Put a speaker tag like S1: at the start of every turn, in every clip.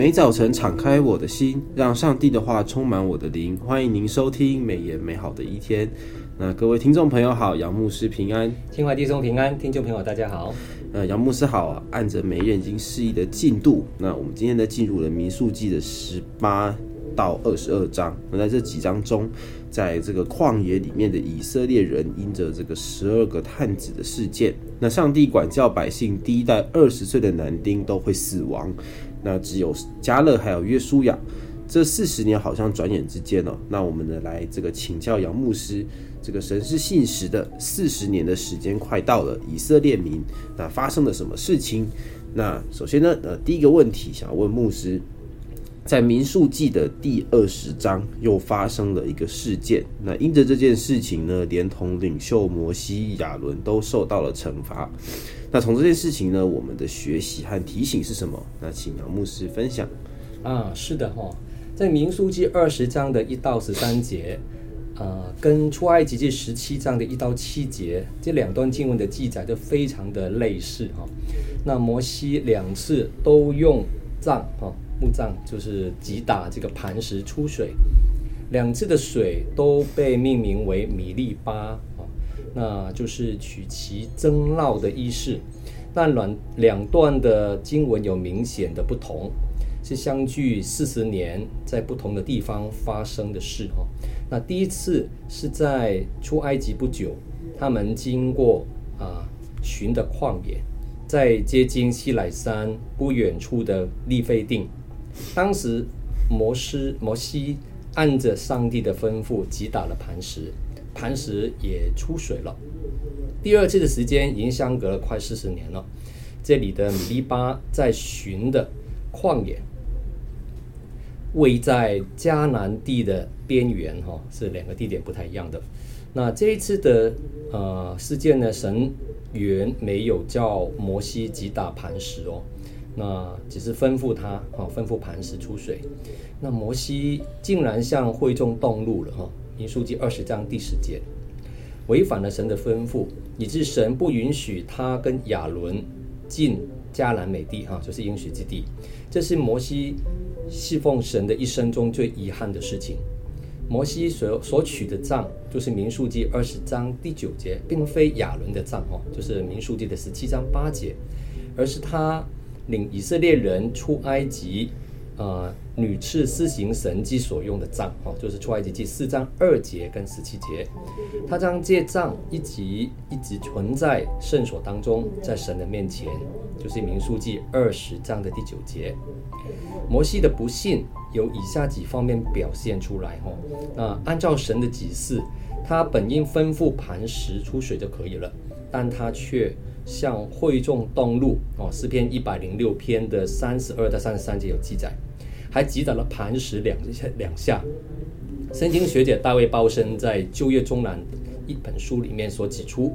S1: 每早晨敞开我的心，让上帝的话充满我的灵。欢迎您收听美言美好的一天。那各位听众朋友好，杨牧师平安，
S2: 清华弟兄平安，听众朋友大家好。
S1: 呃，杨牧师好啊。按着每日经释义的进度，那我们今天呢进入了民数记的十八到二十二章。那在这几章中，在这个旷野里面的以色列人，因着这个十二个探子的事件，那上帝管教百姓，第一代二十岁的男丁都会死亡。那只有加勒还有约书亚，这四十年好像转眼之间哦。那我们呢来这个请教杨牧师，这个神是信实的，四十年的时间快到了，以色列民那发生了什么事情？那首先呢，呃，第一个问题想要问牧师，在民数记的第二十章又发生了一个事件，那因着这件事情呢，连同领袖摩西、亚伦都受到了惩罚。那从这件事情呢，我们的学习和提醒是什么？那请杨牧师分享。
S2: 啊，是的哈、在民数记二十章的一到十三节，呃，跟出埃及记十七章的一到七节这两段经文的记载都非常的类似哈、那摩西两次都用杖哈、墓葬，就是击打这个磐石出水，两次的水都被命名为米利巴啊。那就是取其争闹的意思，但两两段的经文有明显的不同，是相距四十年，在不同的地方发生的事哈。那第一次是在出埃及不久，他们经过啊寻的旷野，在接近西乃山不远处的利非定，当时摩斯摩西按着上帝的吩咐击打了磐石。磐石也出水了。第二次的时间已经相隔了快四十年了。这里的米利巴在寻的旷野，位在迦南地的边缘，哈，是两个地点不太一样的。那这一次的呃事件呢，神原没有叫摩西击打磐石哦，那只是吩咐他，哈，吩咐磐石出水。那摩西竟然向会众动怒了，哈。民数记二十章第十节，违反了神的吩咐，以致神不允许他跟亚伦进迦南美地，哈，就是应许之地。这是摩西侍奉神的一生中最遗憾的事情。摩西所所取的杖，就是民数记二十章第九节，并非亚伦的杖，哈，就是民数记的十七章八节，而是他领以色列人出埃及。呃，屡次施行神迹所用的杖，哦，就是出埃及记四章二节跟十七节，他将这杖一直一直存在圣所当中，在神的面前，就是民数记二十章的第九节。摩西的不信有以下几方面表现出来，哦，那按照神的指示，他本应吩咐磐石出水就可以了，但他却向会众动怒，哦，诗篇一百零六篇的三十二到三十三节有记载。还击打了磐石两下两下。圣经学者大卫鲍森在《旧约中南》一本书里面所指出，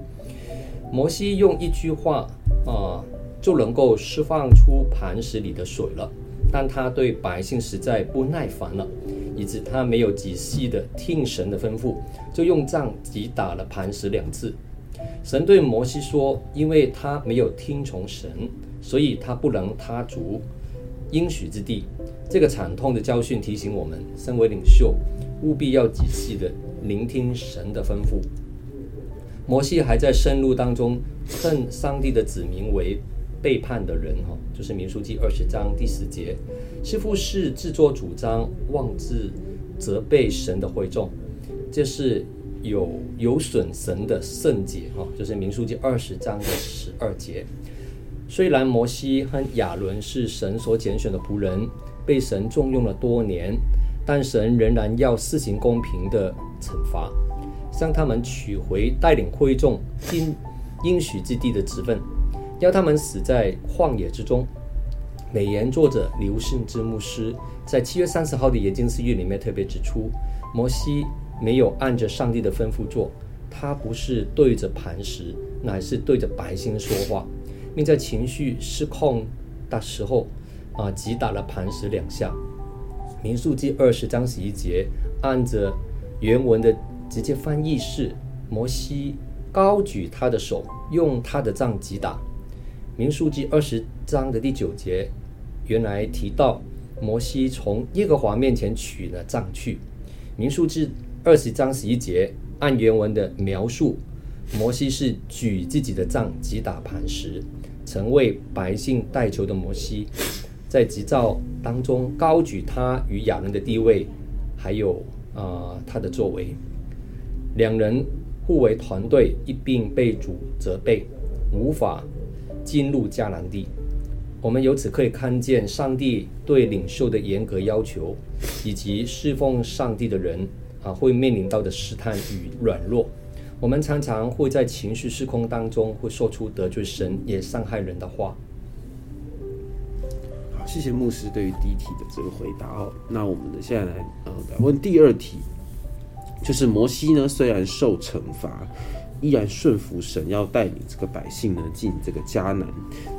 S2: 摩西用一句话啊就能够释放出磐石里的水了，但他对百姓实在不耐烦了，以致他没有仔细的听神的吩咐，就用杖击打了磐石两次。神对摩西说：“因为他没有听从神，所以他不能踏足。”应许之地，这个惨痛的教训提醒我们，身为领袖，务必要仔细的聆听神的吩咐。摩西还在深入当中，称上帝的子民为背叛的人，哈，就是民数记二十章第十节，似乎是自作主张，妄自责备神的会众，这是有有损神的圣洁，哈，就是民数记二十章的十二节。虽然摩西和亚伦是神所拣选的仆人，被神重用了多年，但神仍然要施行公平的惩罚，向他们取回带领会众应应许之地的职分，要他们死在旷野之中。美言作者刘胜之牧师在七月三十号的研经释义里面特别指出，摩西没有按着上帝的吩咐做，他不是对着磐石，乃是对着百姓说话。并在情绪失控的时候，啊，击打了磐石两下。民数记二十章十一节，按着原文的直接翻译是：摩西高举他的手，用他的杖击打。民数记二十章的第九节，原来提到摩西从耶和华面前取了杖去。民数记二十章十一节按原文的描述，摩西是举自己的杖击打磐石，曾为百姓代求的摩西，在急躁当中高举他与亚伦的地位，还有啊、呃、他的作为，两人互为团队，一并被主责备，无法进入迦南地。我们由此可以看见上帝对领袖的严格要求，以及侍奉上帝的人啊会面临到的试探与软弱。我们常常会在情绪失控当中，会说出得罪神也伤害人的话。
S1: 好，谢谢牧师对于第一题的这个回答哦。那我们的，现在来呃来问第二题，就是摩西呢虽然受惩罚。依然顺服神，要带领这个百姓呢进这个迦南。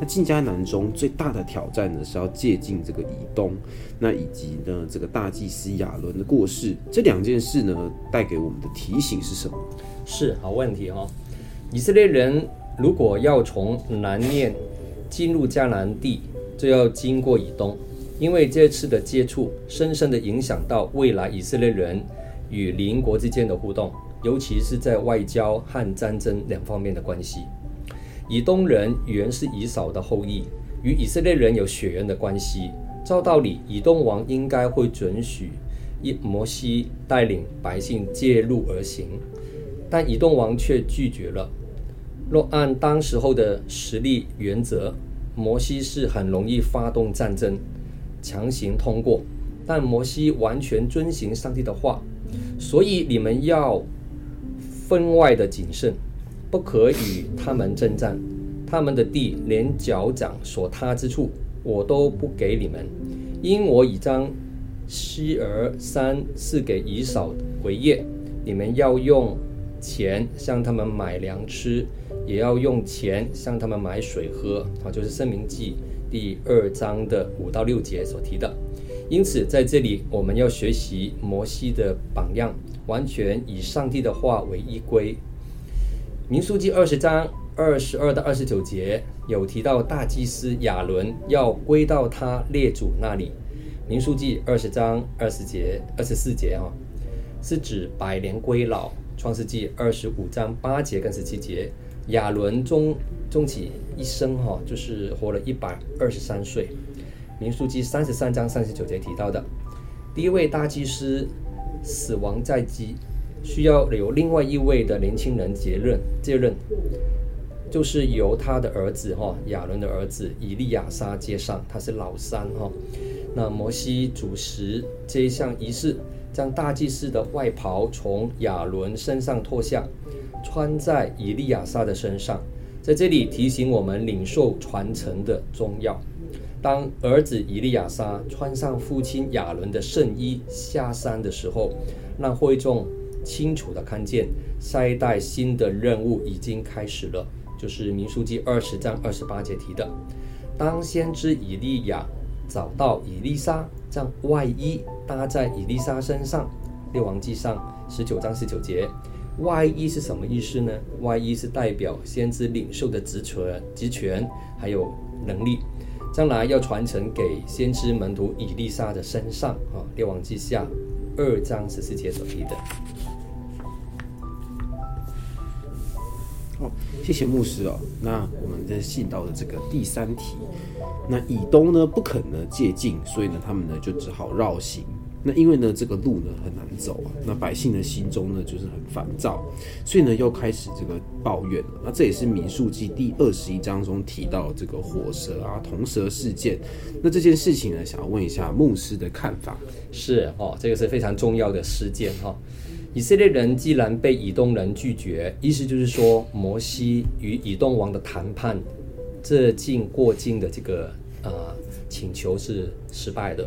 S1: 那进迦南中最大的挑战呢是要借进这个以东，那以及呢这个大祭司亚伦的过世，这两件事呢带给我们的提醒是什么？
S2: 是好问题哈、哦。以色列人如果要从南面进入迦南地，就要经过以东，因为这次的接触深深的影响到未来以色列人与邻国之间的互动。尤其是在外交和战争两方面的关系，以东人原是以扫的后裔，与以色列人有血缘的关系。照道理，以东王应该会准许摩西带领百姓介入而行，但以东王却拒绝了。若按当时候的实力原则，摩西是很容易发动战争，强行通过。但摩西完全遵行上帝的话，所以你们要。分外的谨慎，不可与他们争战。他们的地连脚掌所踏之处，我都不给你们，因我已将西珥山赐给以扫为业。你们要用钱向他们买粮吃，也要用钱向他们买水喝。啊，就是《申命记》第二章的五到六节所提的。因此，在这里我们要学习摩西的榜样。完全以上帝的话为依归。民数记二十章二十二到二十九节有提到大祭司亚伦要归到他列祖那里。民数记二十章二十节二十四节啊，是指百年归老。创世纪二十五章八节跟十七节，亚伦终终其一生哈，就是活了一百二十三岁。民数记三十三章三十九节提到的第一位大祭司。死亡在即，需要由另外一位的年轻人接任接任，就是由他的儿子哈亚伦的儿子以利亚撒接上，他是老三哈。那摩西主持这一项仪式，将大祭司的外袍从亚伦身上脱下，穿在以利亚撒的身上，在这里提醒我们领受传承的重要。当儿子以利亚撒穿上父亲亚伦的圣衣下山的时候，让会众清楚地看见下一代新的任务已经开始了，就是民数记二十章二十八节提的。当先知以利亚找到以利沙，将外衣搭在以利沙身上，列王记上十九章十九节，外衣是什么意思呢？外衣是代表先知领袖的职权、职权还有能力。将来要传承给先知门徒以利沙的身上啊，列王记下二章十四节所提的。
S1: 好，谢谢牧师哦。那我们在信到的这个第三题，那以东呢不肯呢借进，所以呢他们呢就只好绕行。那因为呢，这个路呢很难走啊，那百姓的心中呢就是很烦躁，所以呢又开始这个抱怨了。那这也是民数记第二十一章中提到这个火蛇啊、铜蛇事件。那这件事情呢，想要问一下牧师的看法。
S2: 是哦，这个是非常重要的事件哈、哦。以色列人既然被以东人拒绝，意思就是说摩西与以东王的谈判，这境过境的这个呃请求是失败的。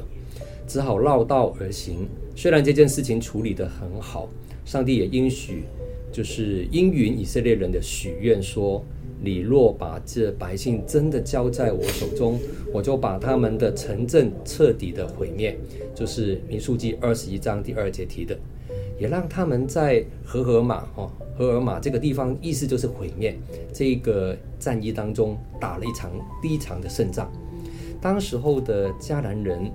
S2: 只好绕道而行。虽然这件事情处理得很好，上帝也应许，就是应允以色列人的许愿，说：你若把这百姓真的交在我手中，我就把他们的城镇彻底的毁灭。就是民数记二十一章第二节提的，也让他们在何珥玛哈何珥玛这个地方，意思就是毁灭。这个战役当中打了一场第一场的胜仗。当时候的迦南人。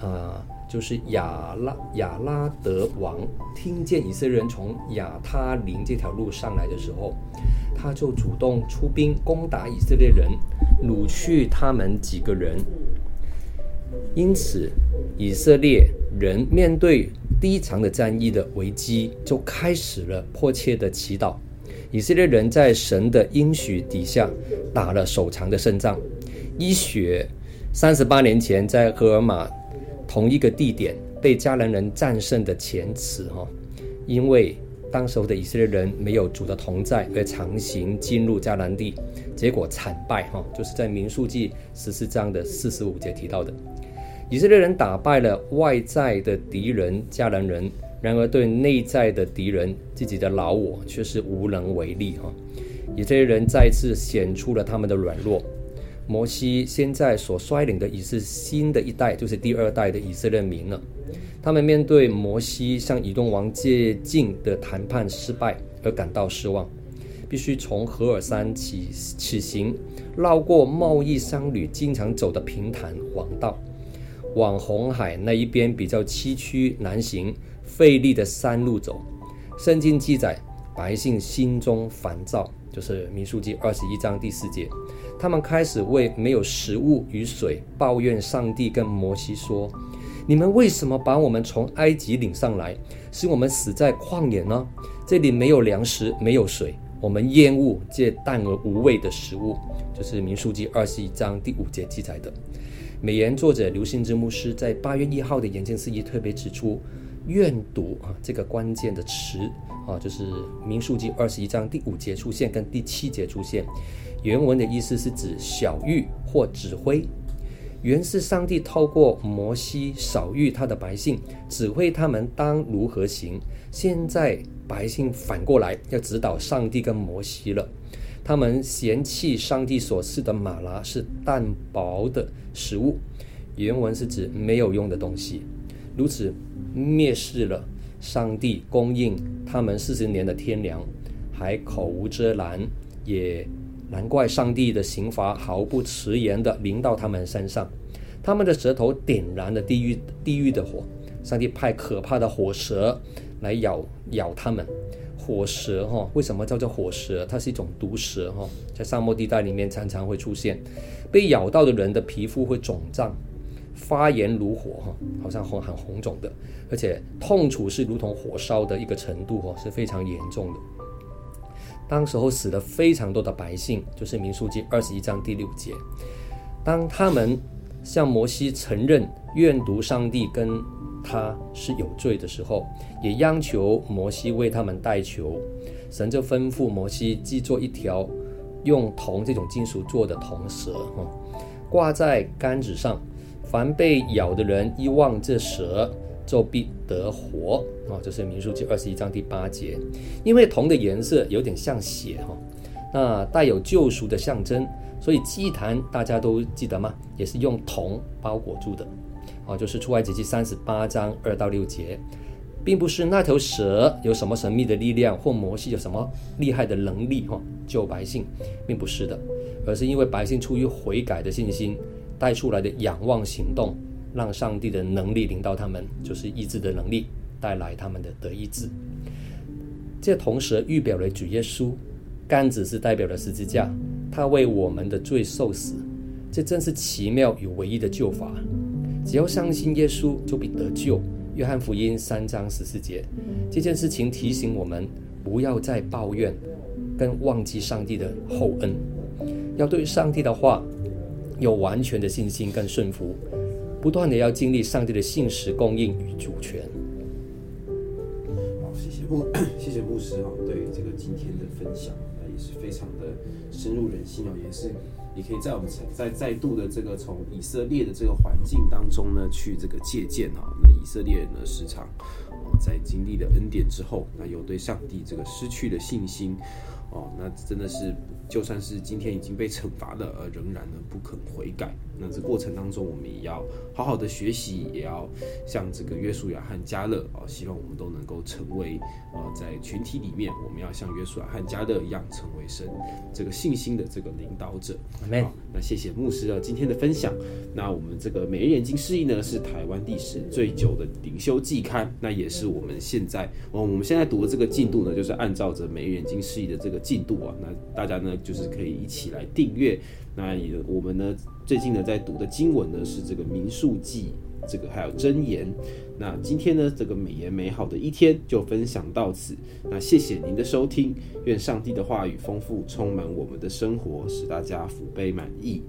S2: 呃，就是亚拉亚拉德王听见以色列人从亚他林这条路上来的时候，他就主动出兵攻打以色列人，掳去他们几个人。因此，以色列人面对第一场的战役的危机，就开始了迫切的祈祷。以色列人在神的应许底下打了首场的胜仗，依序三十八年前在荷尔玛同一个地点被迦南人战胜的前词哈，因为当时候的以色列人没有主的同在而强行进入迦南地，结果惨败哈，就是在民数记十四章的四十五节提到的，以色列人打败了外在的敌人迦南人。然而，对内在的敌人，自己的老我却是无能为力哈。以色列人再次显出了他们的软弱。摩西现在所率领的已是新的一代，就是第二代的以色列民了。他们面对摩西向以东王借境的谈判失败而感到失望，必须从何尔山起起行，绕过贸易商旅经常走的平坦黄道，往红海那一边比较崎岖难行。费力的山路走，圣经记载百姓心中烦躁，就是民数记二十一章第四节，他们开始为没有食物与水抱怨上帝，跟摩西说：“你们为什么把我们从埃及领上来，使我们死在旷野呢？这里没有粮食，没有水，我们厌恶这淡而无味的食物。”就是民数记二十一章第五节记载的。美言作者刘信之牧师在八月一号的研经释义特别指出。愿读啊，这个关键的词啊，就是民数记二十一章第五节出现，跟第七节出现。原文的意思是指小玉或指挥，原是上帝透过摩西晓諭他的百姓，指挥他们当如何行。现在百姓反过来要指导上帝跟摩西了，他们嫌弃上帝所赐的马拉是淡薄的食物，原文是指没有用的东西。如此蔑视了上帝供应他们四十年的天粮，还口无遮拦，也难怪上帝的刑罚毫不迟延地临到他们身上。他们的舌头点燃了地狱地狱的火，上帝派可怕的火蛇来咬咬他们。火蛇哈，为什么叫做火蛇？它是一种毒蛇哈，在沙漠地带里面常常会出现，被咬到的人的皮肤会肿胀。发炎如火哈，好像红很红肿的，而且痛楚是如同火烧的一个程度哈，是非常严重的。当时候死了非常多的百姓，就是民数记二十一章第六节。当他们向摩西承认怨毒上帝跟他是有罪的时候，也央求摩西为他们代求。神就吩咐摩西制作一条用铜这种金属做的铜蛇哈，挂在杆子上。凡被咬的人一望这蛇，就必得活啊！这是民数记二十一章第八节。因为铜的颜色有点像血哈，那带有救赎的象征，所以祭坛大家都记得吗？也是用铜包裹住的啊。就是出埃及记三十八章二到六节，并不是那头蛇有什么神秘的力量，或摩西有什么厉害的能力哈救百姓，并不是的，而是因为百姓出于悔改的信心。带出来的仰望行动，让上帝的能力领导他们，就是医治的能力，带来他们的得医治。这同时预表了主耶稣，杆子是代表了十字架，他为我们的罪受死，这真是奇妙与唯一的救法。只要相信耶稣，就必得救。约翰福音三章十四节，这件事情提醒我们，不要再抱怨，跟忘记上帝的厚恩，要对上帝的话。有完全的信心跟顺服，不断的要经历上帝的信实供应与主权。
S1: 好，谢谢牧，谢谢牧师哈，对这个今天的分享，那也是非常的深入人心哦，也是也可以在我们再再度的这个从以色列的这个环境当中呢，去这个借鉴哈。那以色列人呢，时常在经历了恩典之后，那又对上帝这个失去了信心。哦，那真的是。就算是今天已经被惩罚了，而仍然呢不肯悔改。那这过程当中，我们也要好好的学习，也要像这个约书亚和加勒啊，希望我们都能够成为呃，在群体里面，我们要像约书亚和加勒一样，成为神这个信心的这个领导者。好，那谢谢牧师啊今天的分享。那我们这个每日眼睛释义呢，是台湾历史最久的灵修季刊，那也是我们现在哦，我们现在读的这个进度呢，就是按照着每日眼睛释义的这个进度啊，那大家呢就是可以一起来订阅。那也我们呢，最近呢在读的经文呢是这个民数记，这个还有箴言。那今天呢这个美言美好的一天就分享到此。那谢谢您的收听，愿上帝的话语丰富充满我们的生活，使大家福杯满溢。